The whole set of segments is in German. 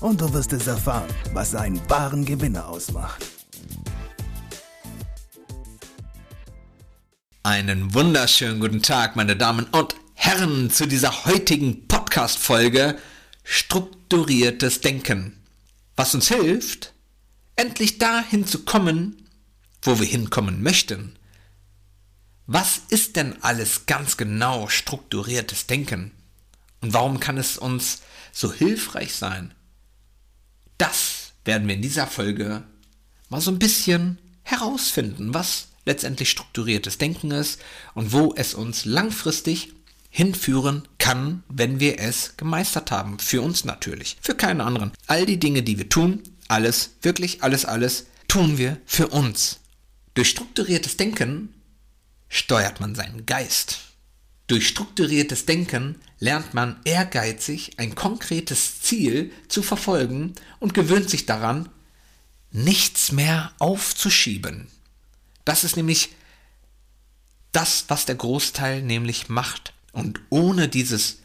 und du wirst es erfahren, was einen wahren Gewinner ausmacht. Einen wunderschönen guten Tag, meine Damen und Herren, zu dieser heutigen Podcast-Folge Strukturiertes Denken. Was uns hilft, endlich dahin zu kommen, wo wir hinkommen möchten. Was ist denn alles ganz genau strukturiertes Denken? Und warum kann es uns so hilfreich sein? Das werden wir in dieser Folge mal so ein bisschen herausfinden, was letztendlich strukturiertes Denken ist und wo es uns langfristig hinführen kann, wenn wir es gemeistert haben. Für uns natürlich, für keinen anderen. All die Dinge, die wir tun, alles, wirklich alles, alles, tun wir für uns. Durch strukturiertes Denken steuert man seinen Geist. Durch strukturiertes Denken lernt man ehrgeizig ein konkretes Ziel zu verfolgen und gewöhnt sich daran, nichts mehr aufzuschieben. Das ist nämlich das, was der Großteil nämlich macht. Und ohne dieses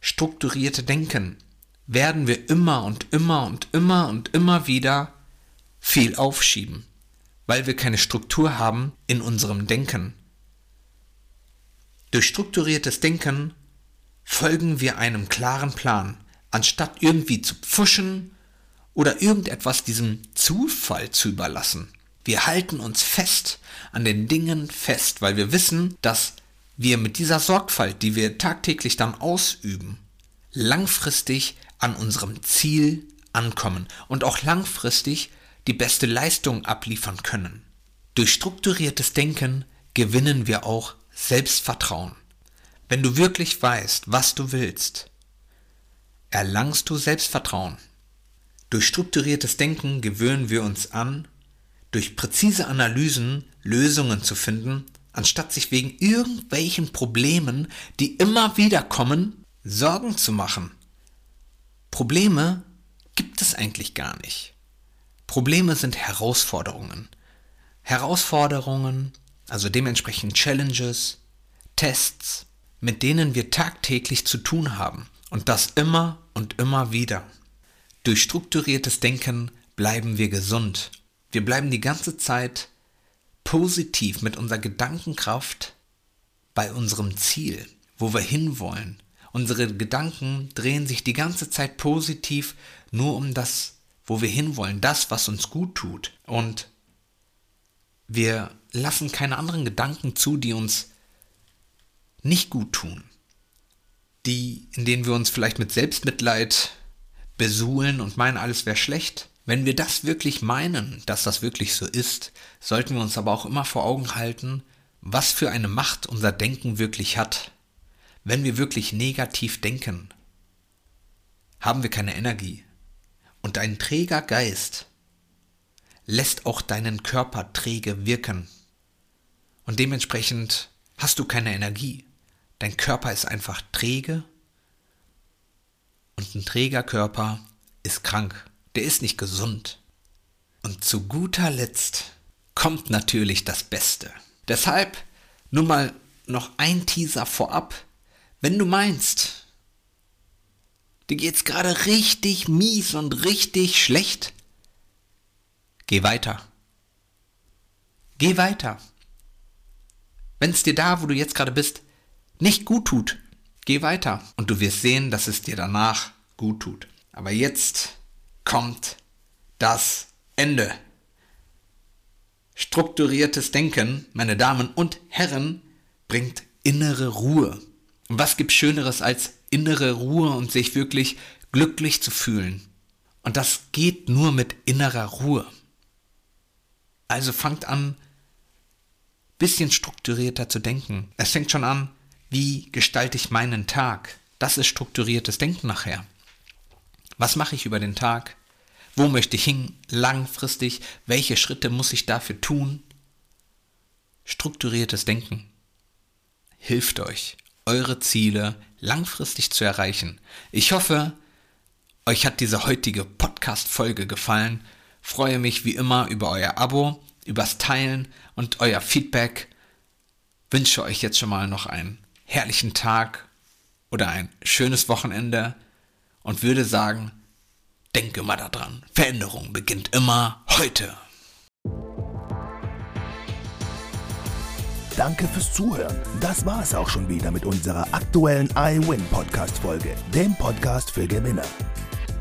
strukturierte Denken werden wir immer und immer und immer und immer wieder viel aufschieben, weil wir keine Struktur haben in unserem Denken. Durch strukturiertes Denken folgen wir einem klaren Plan, anstatt irgendwie zu pfuschen oder irgendetwas diesem Zufall zu überlassen. Wir halten uns fest an den Dingen fest, weil wir wissen, dass wir mit dieser Sorgfalt, die wir tagtäglich dann ausüben, langfristig an unserem Ziel ankommen und auch langfristig die beste Leistung abliefern können. Durch strukturiertes Denken gewinnen wir auch Selbstvertrauen. Wenn du wirklich weißt, was du willst, erlangst du Selbstvertrauen. Durch strukturiertes Denken gewöhnen wir uns an, durch präzise Analysen Lösungen zu finden, anstatt sich wegen irgendwelchen Problemen, die immer wieder kommen, Sorgen zu machen. Probleme gibt es eigentlich gar nicht. Probleme sind Herausforderungen. Herausforderungen, also dementsprechend Challenges, Tests, mit denen wir tagtäglich zu tun haben. Und das immer und immer wieder. Durch strukturiertes Denken bleiben wir gesund wir bleiben die ganze Zeit positiv mit unserer Gedankenkraft bei unserem Ziel, wo wir hinwollen. Unsere Gedanken drehen sich die ganze Zeit positiv nur um das, wo wir hinwollen, das, was uns gut tut. Und wir lassen keine anderen Gedanken zu, die uns nicht gut tun. Die, in denen wir uns vielleicht mit Selbstmitleid besuhlen und meinen, alles wäre schlecht. Wenn wir das wirklich meinen, dass das wirklich so ist, sollten wir uns aber auch immer vor Augen halten, was für eine Macht unser Denken wirklich hat. Wenn wir wirklich negativ denken, haben wir keine Energie. Und ein träger Geist lässt auch deinen Körper träge wirken. Und dementsprechend hast du keine Energie. Dein Körper ist einfach träge und ein träger Körper ist krank der ist nicht gesund. Und zu guter Letzt kommt natürlich das Beste. Deshalb nur mal noch ein Teaser vorab. Wenn du meinst, dir geht's gerade richtig mies und richtig schlecht, geh weiter. Geh weiter. Wenn es dir da, wo du jetzt gerade bist, nicht gut tut, geh weiter und du wirst sehen, dass es dir danach gut tut. Aber jetzt kommt das Ende. Strukturiertes Denken, meine Damen und Herren, bringt innere Ruhe. Und was gibt Schöneres als innere Ruhe und sich wirklich glücklich zu fühlen? Und das geht nur mit innerer Ruhe. Also fangt an, bisschen strukturierter zu denken. Es fängt schon an, wie gestalte ich meinen Tag? Das ist strukturiertes Denken nachher. Was mache ich über den Tag? Wo möchte ich hin langfristig? Welche Schritte muss ich dafür tun? Strukturiertes Denken hilft euch, eure Ziele langfristig zu erreichen. Ich hoffe, euch hat diese heutige Podcast-Folge gefallen. Freue mich wie immer über euer Abo, übers Teilen und euer Feedback. Wünsche euch jetzt schon mal noch einen herrlichen Tag oder ein schönes Wochenende und würde sagen, denke mal daran, Veränderung beginnt immer heute. Danke fürs Zuhören. Das war es auch schon wieder mit unserer aktuellen iWin Podcast Folge, dem Podcast für Gewinner.